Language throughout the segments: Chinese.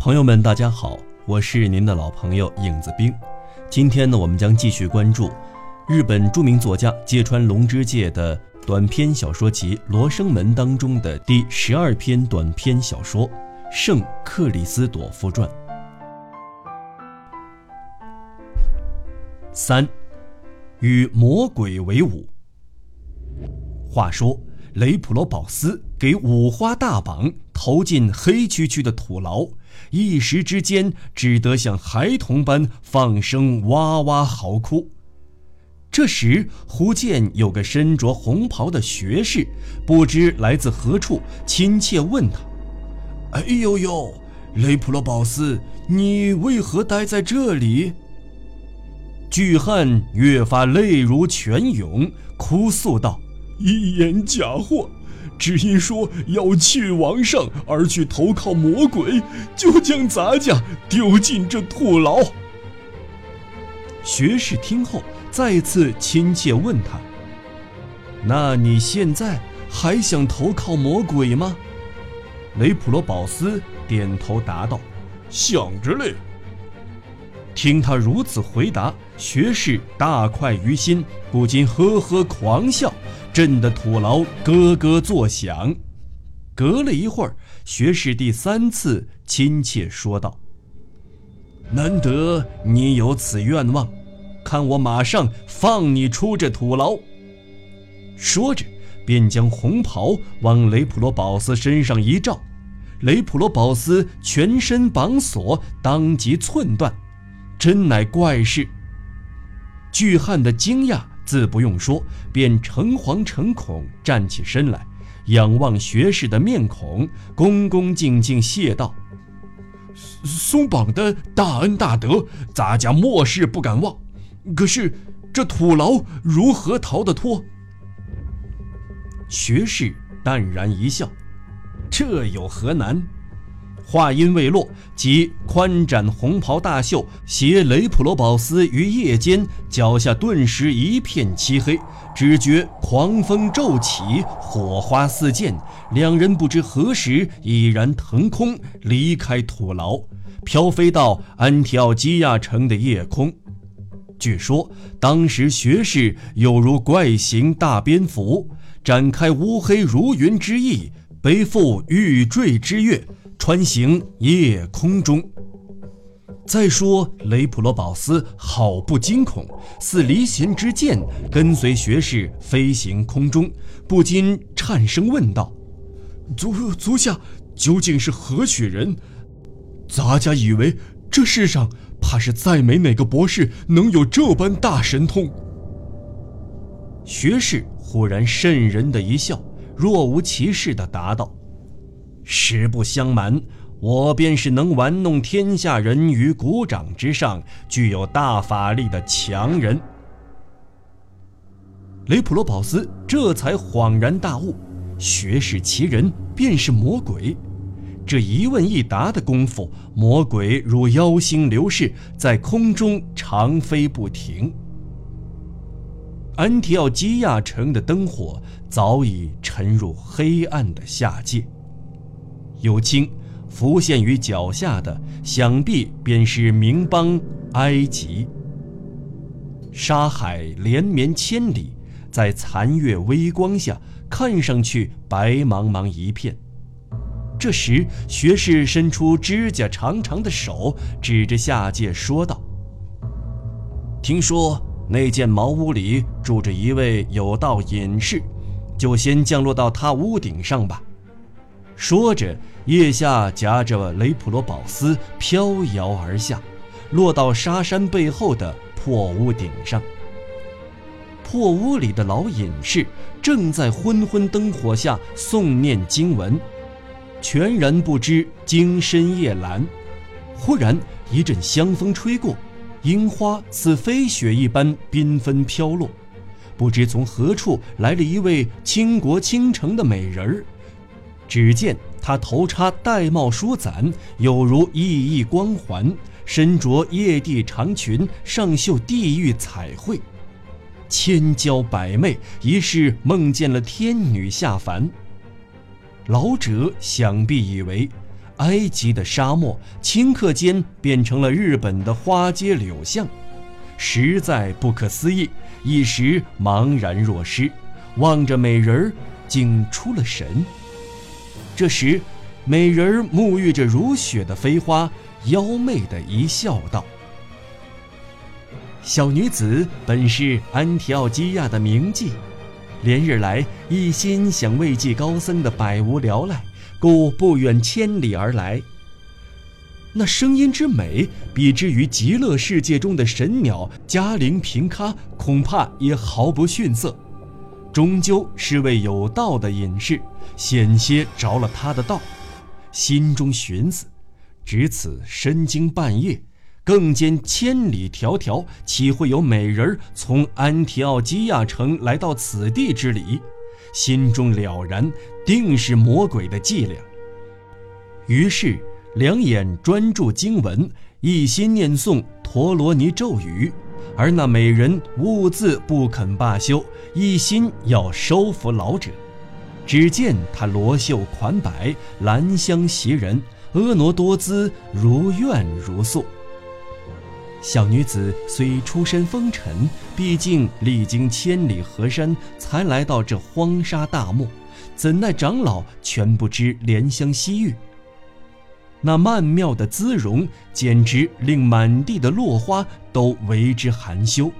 朋友们，大家好，我是您的老朋友影子兵。今天呢，我们将继续关注日本著名作家芥川龙之介的短篇小说集《罗生门》当中的第十二篇短篇小说《圣克里斯朵夫传》三，与魔鬼为伍。话说。雷普罗保斯给五花大绑投进黑黢黢的土牢，一时之间只得像孩童般放声哇哇嚎哭。这时，忽见有个身着红袍的学士，不知来自何处，亲切问他：“哎呦呦，雷普罗保斯，你为何待在这里？”巨汉越发泪如泉涌，哭诉道。一言假话，只因说要去王上而去投靠魔鬼，就将咱家丢进这土牢。学士听后，再次亲切问他：“那你现在还想投靠魔鬼吗？”雷普罗保斯点头答道：“想着嘞。”听他如此回答，学士大快于心，不禁呵呵狂笑。震得土牢咯咯作响。隔了一会儿，学士第三次亲切说道：“难得你有此愿望，看我马上放你出这土牢。”说着，便将红袍往雷普罗保斯身上一罩。雷普罗保斯全身绑锁，当即寸断，真乃怪事。巨汉的惊讶。自不用说，便诚惶诚恐站起身来，仰望学士的面孔，恭恭敬敬谢道：“松绑的大恩大德，咱家末世不敢忘。可是这土牢如何逃得脱？”学士淡然一笑：“这有何难？”话音未落，即宽展红袍大袖，携雷普罗保斯于夜间，脚下顿时一片漆黑，只觉狂风骤起，火花四溅，两人不知何时已然腾空离开土牢，飘飞到安提奥基亚城的夜空。据说当时学士有如怪形大蝙蝠，展开乌黑如云之翼，背负欲坠之月。穿行夜空中。再说雷普罗保斯好不惊恐，似离弦之箭，跟随学士飞行空中，不禁颤声问道：“足足下究竟是何许人？咱家以为这世上怕是再没哪个博士能有这般大神通。”学士忽然瘆人的一笑，若无其事的答道。实不相瞒，我便是能玩弄天下人于股掌之上、具有大法力的强人。雷普罗保斯这才恍然大悟，学识其人便是魔鬼。这一问一答的功夫，魔鬼如妖星流逝，在空中长飞不停。安提奥基亚城的灯火早已沉入黑暗的下界。有清浮现于脚下的，想必便是冥邦埃及。沙海连绵千里，在残月微光下，看上去白茫茫一片。这时，学士伸出指甲长长的手，指着下界说道：“听说那间茅屋里住着一位有道隐士，就先降落到他屋顶上吧。”说着，腋下夹着雷普罗保斯飘摇而下，落到沙山背后的破屋顶上。破屋里的老隐士正在昏昏灯火下诵念经文，全然不知经深夜阑。忽然一阵香风吹过，樱花似飞雪一般缤纷飘落。不知从何处来了一位倾国倾城的美人儿。只见他头插玳瑁梳簪，有如熠熠光环，身着曳地长裙，上绣地狱彩绘，千娇百媚，一是梦见了天女下凡。老者想必以为，埃及的沙漠顷刻间变成了日本的花街柳巷，实在不可思议，一时茫然若失，望着美人儿，竟出了神。这时，美人沐浴着如雪的飞花，妖媚的一笑，道：“小女子本是安提奥基亚的名妓，连日来一心想慰藉高僧的百无聊赖，故不远千里而来。那声音之美，比之于极乐世界中的神鸟嘉陵平咖，恐怕也毫不逊色。终究是位有道的隐士，险些着了他的道，心中寻思：值此深更半夜。”更兼千里迢迢，岂会有美人从安提奥基亚城来到此地之理？心中了然，定是魔鬼的伎俩。于是两眼专注经文，一心念诵陀罗尼咒语，而那美人兀自不肯罢休，一心要收服老者。只见她罗袖款摆，兰香袭人，婀娜多姿，如怨如诉。小女子虽出身风尘，毕竟历经千里河山才来到这荒沙大漠，怎奈长老全不知怜香惜玉。那曼妙的姿容，简直令满地的落花都为之含羞。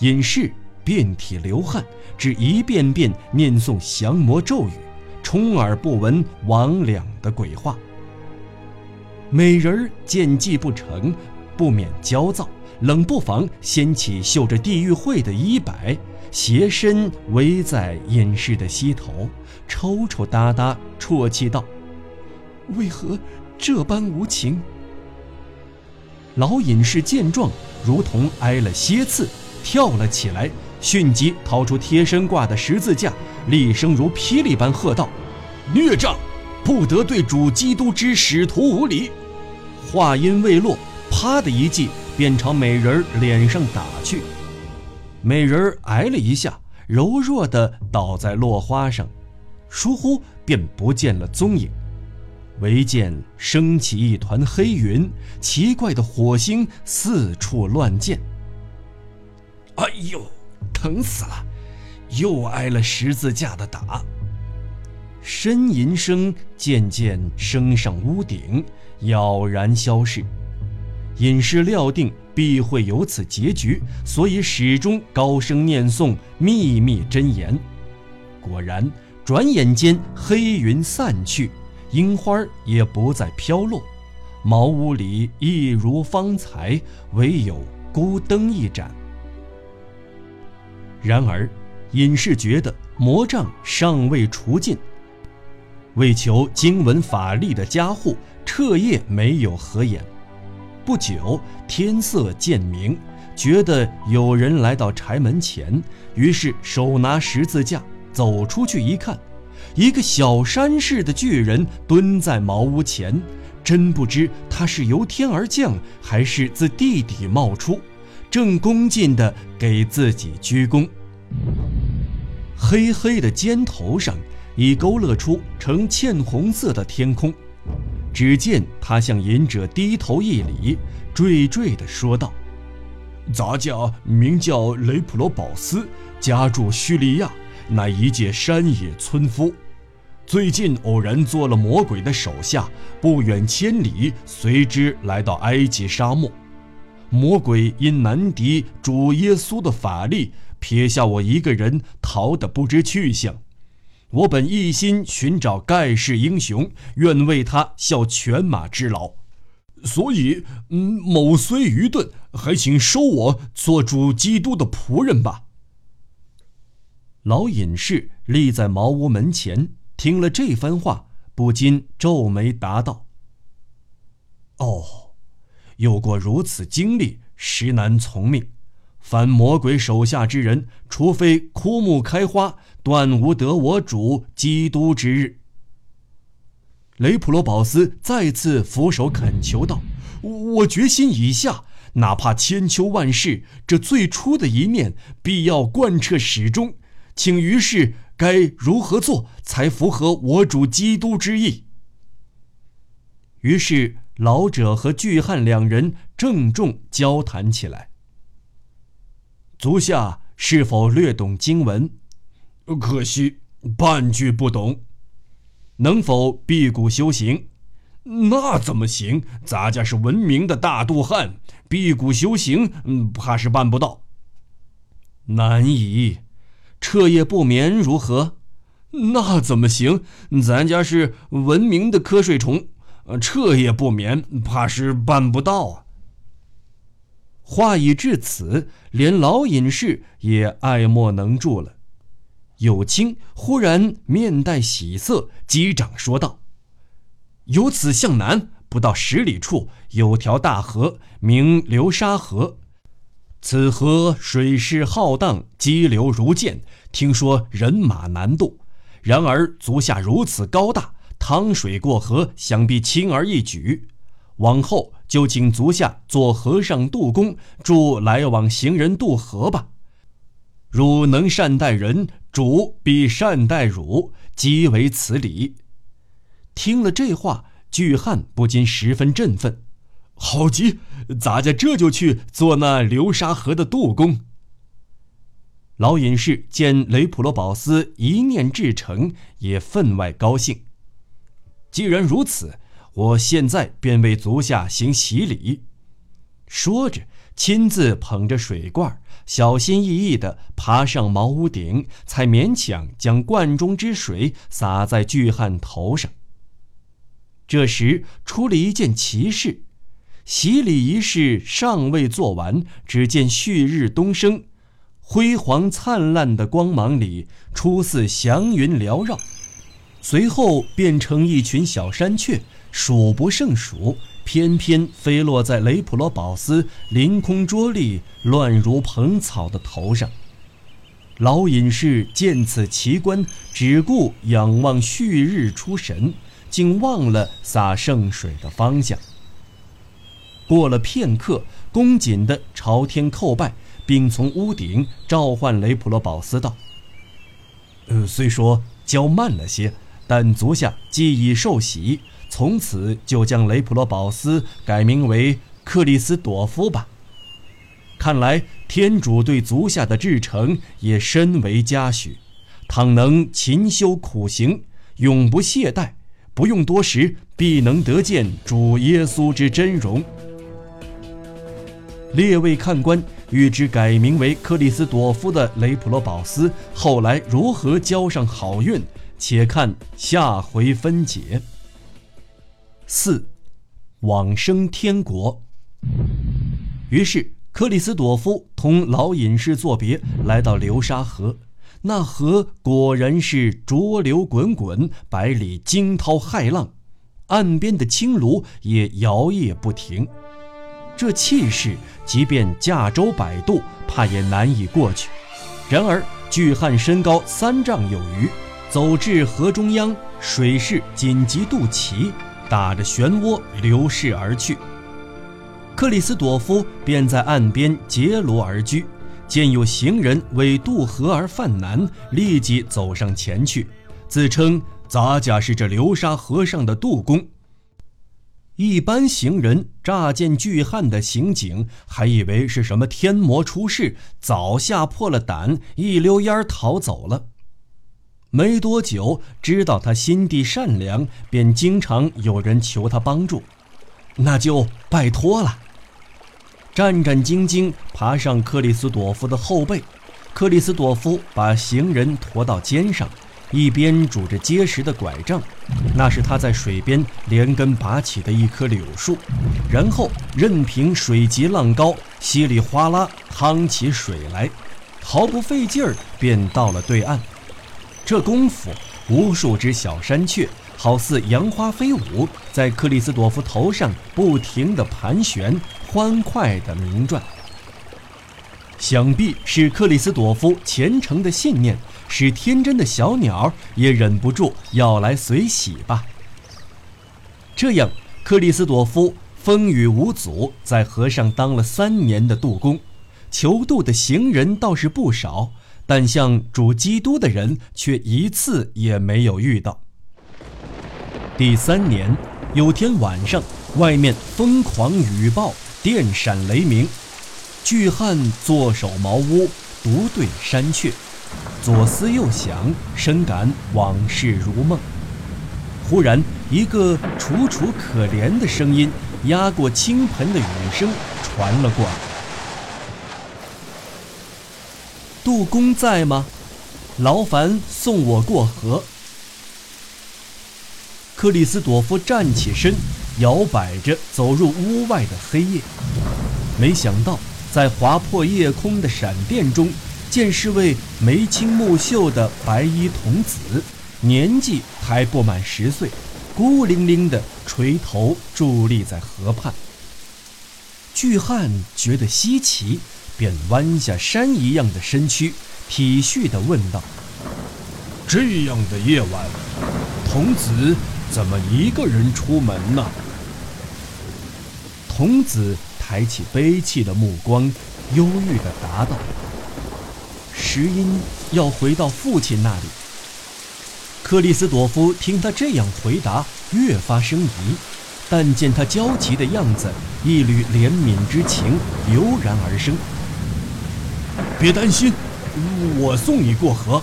隐士遍体流汗，只一遍遍念诵降魔咒语，充耳不闻魍魉的鬼话。美人儿见计不成。不免焦躁，冷不防掀起绣着地狱会的衣摆，斜身围在隐士的膝头，抽抽搭搭啜泣道：“为何这般无情？”老隐士见状，如同挨了蝎刺，跳了起来，迅即掏出贴身挂的十字架，厉声如霹雳般喝道：“孽障，不得对主基督之使徒无礼！”话音未落。啪的一记，便朝美人脸上打去。美人挨了一下，柔弱的倒在落花上，疏忽便不见了踪影。唯见升起一团黑云，奇怪的火星四处乱溅。哎呦，疼死了！又挨了十字架的打。呻吟声渐渐升上屋顶，杳然消逝。隐士料定必会有此结局，所以始终高声念诵秘密真言。果然，转眼间黑云散去，樱花也不再飘落，茅屋里一如方才，唯有孤灯一盏。然而，隐士觉得魔障尚未除尽，为求经文法力的加护，彻夜没有合眼。不久，天色渐明，觉得有人来到柴门前，于是手拿十字架走出去一看，一个小山似的巨人蹲在茅屋前，真不知他是由天而降，还是自地底冒出，正恭敬地给自己鞠躬。黑黑的肩头上已勾勒出呈茜红色的天空。只见他向隐者低头一礼，惴惴地说道：“咱家名叫雷普罗保斯，家住叙利亚，乃一介山野村夫。最近偶然做了魔鬼的手下，不远千里随之来到埃及沙漠。魔鬼因难敌主耶稣的法力，撇下我一个人逃得不知去向。”我本一心寻找盖世英雄，愿为他效犬马之劳，所以，嗯，某虽愚钝，还请收我做主基督的仆人吧。老隐士立在茅屋门前，听了这番话，不禁皱眉答道：“哦，有过如此经历，实难从命。”凡魔鬼手下之人，除非枯木开花，断无得我主基督之日。雷普罗保斯再次俯首恳求道：“我决心已下，哪怕千秋万世，这最初的一念必要贯彻始终。请于是该如何做才符合我主基督之意？”于是老者和巨汉两人郑重交谈起来。足下是否略懂经文？可惜半句不懂。能否辟谷修行？那怎么行？咱家是文明的大渡汉，辟谷修行，嗯，怕是办不到。难以，彻夜不眠如何？那怎么行？咱家是文明的瞌睡虫，彻夜不眠，怕是办不到啊。话已至此，连老隐士也爱莫能助了。有清忽然面带喜色，击掌说道。由此向南不到十里处，有条大河，名流沙河。此河水势浩荡，激流如剑，听说人马难渡。然而足下如此高大，趟水过河，想必轻而易举。往后就请足下做和尚渡公，助来往行人渡河吧。汝能善待人，主必善待汝，即为此理。听了这话，巨汉不禁十分振奋。好极，咱家这就去做那流沙河的渡公。老隐士见雷普罗保斯一念至诚，也分外高兴。既然如此，我现在便为足下行洗礼。说着，亲自捧着水罐，小心翼翼地爬上茅屋顶，才勉强将罐中之水洒在巨汉头上。这时出了一件奇事，洗礼仪式尚未做完，只见旭日东升，辉煌灿烂的光芒里，初似祥云缭绕，随后变成一群小山雀，数不胜数，翩翩飞落在雷普罗保斯凌空卓立、乱如蓬草的头上。老隐士见此奇观，只顾仰望旭日出神。竟忘了洒圣水的方向。过了片刻，恭谨地朝天叩拜，并从屋顶召唤雷普罗保斯道：“呃，虽说教慢了些，但足下既已受洗，从此就将雷普罗保斯改名为克里斯朵夫吧。看来天主对足下的至诚也深为嘉许，倘能勤修苦行，永不懈怠。”不用多时，必能得见主耶稣之真容。列位看官，欲知改名为克里斯朵夫的雷普罗保斯后来如何交上好运，且看下回分解。四，往生天国。于是克里斯朵夫同老隐士作别，来到流沙河。那河果然是浊流滚滚，百里惊涛骇浪，岸边的青芦也摇曳不停。这气势，即便驾舟摆渡，怕也难以过去。然而巨汉身高三丈有余，走至河中央，水势紧急渡齐，打着漩涡流逝而去。克里斯朵夫便在岸边结庐而居。见有行人为渡河而犯难，立即走上前去，自称咱家是这流沙河上的渡公。一般行人乍见巨汉的刑警，还以为是什么天魔出世，早吓破了胆，一溜烟逃走了。没多久，知道他心地善良，便经常有人求他帮助，那就拜托了。战战兢兢爬上克里斯朵夫的后背，克里斯朵夫把行人驮到肩上，一边拄着结实的拐杖，那是他在水边连根拔起的一棵柳树，然后任凭水急浪高，稀里哗啦趟起水来，毫不费劲儿便到了对岸。这功夫，无数只小山雀好似杨花飞舞，在克里斯朵夫头上不停地盘旋。欢快的鸣啭，想必是克里斯朵夫虔诚的信念，使天真的小鸟也忍不住要来随喜吧。这样，克里斯朵夫风雨无阻，在河上当了三年的渡工，求渡的行人倒是不少，但像主基督的人却一次也没有遇到。第三年。有天晚上，外面疯狂雨暴，电闪雷鸣。巨汉坐守茅屋，独对山雀，左思右想，深感往事如梦。忽然，一个楚楚可怜的声音压过倾盆的雨声传了过来：“杜公在吗？劳烦送我过河。”克里斯朵夫站起身，摇摆着走入屋外的黑夜。没想到，在划破夜空的闪电中，见是位眉清目秀的白衣童子，年纪还不满十岁，孤零零地垂头伫立在河畔。巨汉觉得稀奇，便弯下山一样的身躯，体恤地问道：“这样的夜晚，童子？”怎么一个人出门呢？童子抬起悲戚的目光，忧郁地答道：“石英要回到父亲那里。”克里斯朵夫听他这样回答，越发生疑，但见他焦急的样子，一缕怜悯之情油然而生。别担心，我送你过河。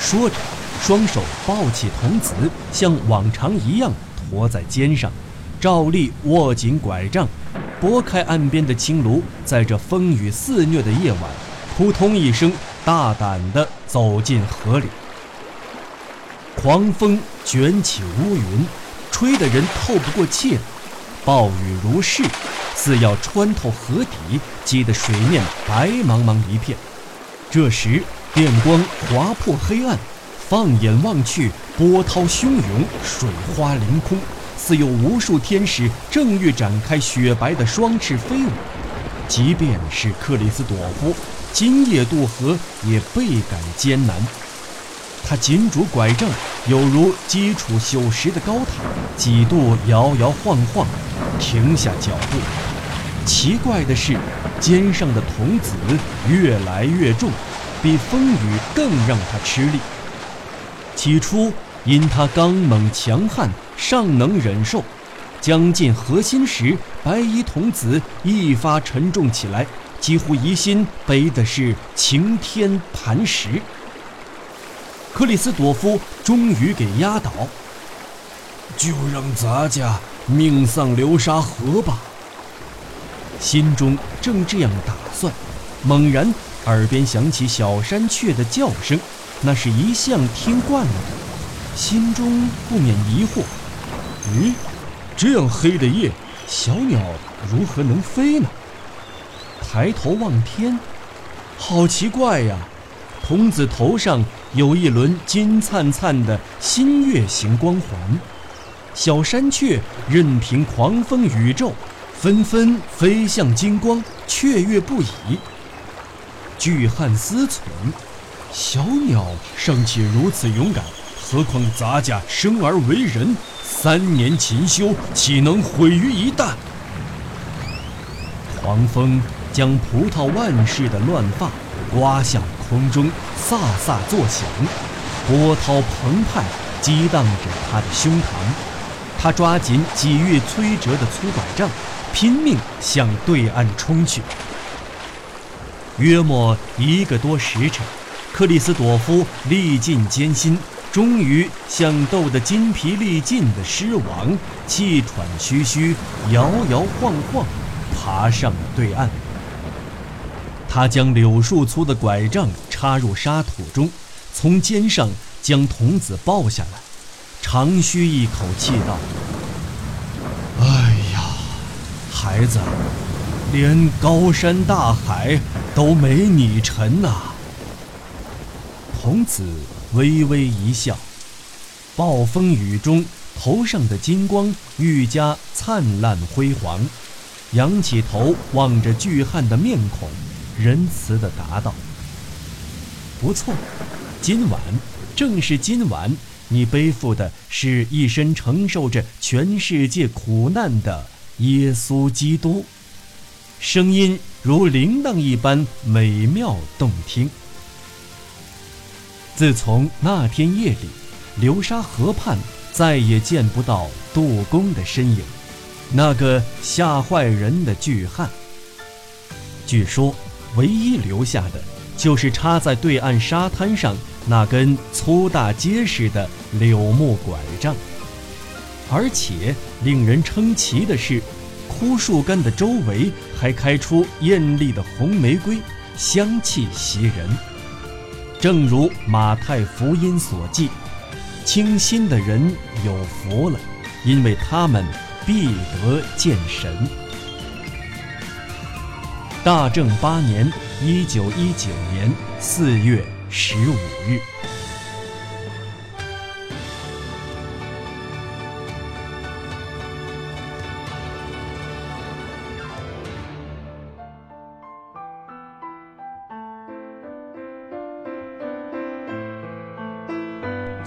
说着。双手抱起童子，像往常一样驮在肩上，照例握紧拐杖，拨开岸边的青芦，在这风雨肆虐的夜晚，扑通一声，大胆地走进河里。狂风卷起乌云，吹得人透不过气来，暴雨如噬，似要穿透河底，激得水面白茫茫一片。这时，电光划破黑暗。放眼望去，波涛汹涌，水花凌空，似有无数天使正欲展开雪白的双翅飞舞。即便是克里斯朵夫，今夜渡河也倍感艰难。他紧拄拐杖，有如基础朽石的高塔，几度摇摇晃晃，停下脚步。奇怪的是，肩上的童子越来越重，比风雨更让他吃力。起初，因他刚猛强悍，尚能忍受；将近核心时，白衣童子一发沉重起来，几乎疑心背的是擎天磐石。克里斯朵夫终于给压倒，就让咱家命丧流沙河吧。心中正这样打算，猛然耳边响起小山雀的叫声。那是一向听惯了的，心中不免疑惑：咦，这样黑的夜，小鸟如何能飞呢？抬头望天，好奇怪呀！童子头上有一轮金灿灿的新月形光环，小山雀任凭狂风雨骤，纷纷飞向金光，雀跃不已。巨汉思忖。小鸟尚且如此勇敢，何况咱家生而为人，三年勤修，岂能毁于一旦？狂风将葡萄万世的乱发刮向空中，飒飒作响，波涛澎湃，激荡着他的胸膛。他抓紧几欲摧折的粗拐杖，拼命向对岸冲去。约莫一个多时辰。克里斯朵夫历尽艰辛，终于像斗得筋疲力尽的狮王，气喘吁吁，摇摇晃晃，爬上了对岸。他将柳树粗的拐杖插入沙土中，从肩上将童子抱下来，长吁一口气道：“哎呀，孩子，连高山大海都没你沉呐。”童子微微一笑，暴风雨中头上的金光愈加灿烂辉煌，仰起头望着巨汉的面孔，仁慈地答道：“不错，今晚正是今晚，你背负的是一身承受着全世界苦难的耶稣基督。”声音如铃铛一般美妙动听。自从那天夜里，流沙河畔再也见不到杜公的身影，那个吓坏人的巨汉。据说，唯一留下的，就是插在对岸沙滩上那根粗大结实的柳木拐杖。而且令人称奇的是，枯树干的周围还开出艳丽的红玫瑰，香气袭人。正如马太福音所记，清心的人有福了，因为他们必得见神。大正八年（一九一九年）四月十五日。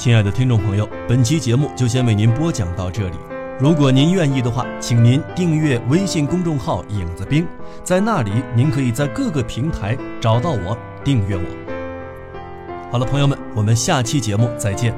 亲爱的听众朋友，本期节目就先为您播讲到这里。如果您愿意的话，请您订阅微信公众号“影子兵”，在那里您可以在各个平台找到我，订阅我。好了，朋友们，我们下期节目再见。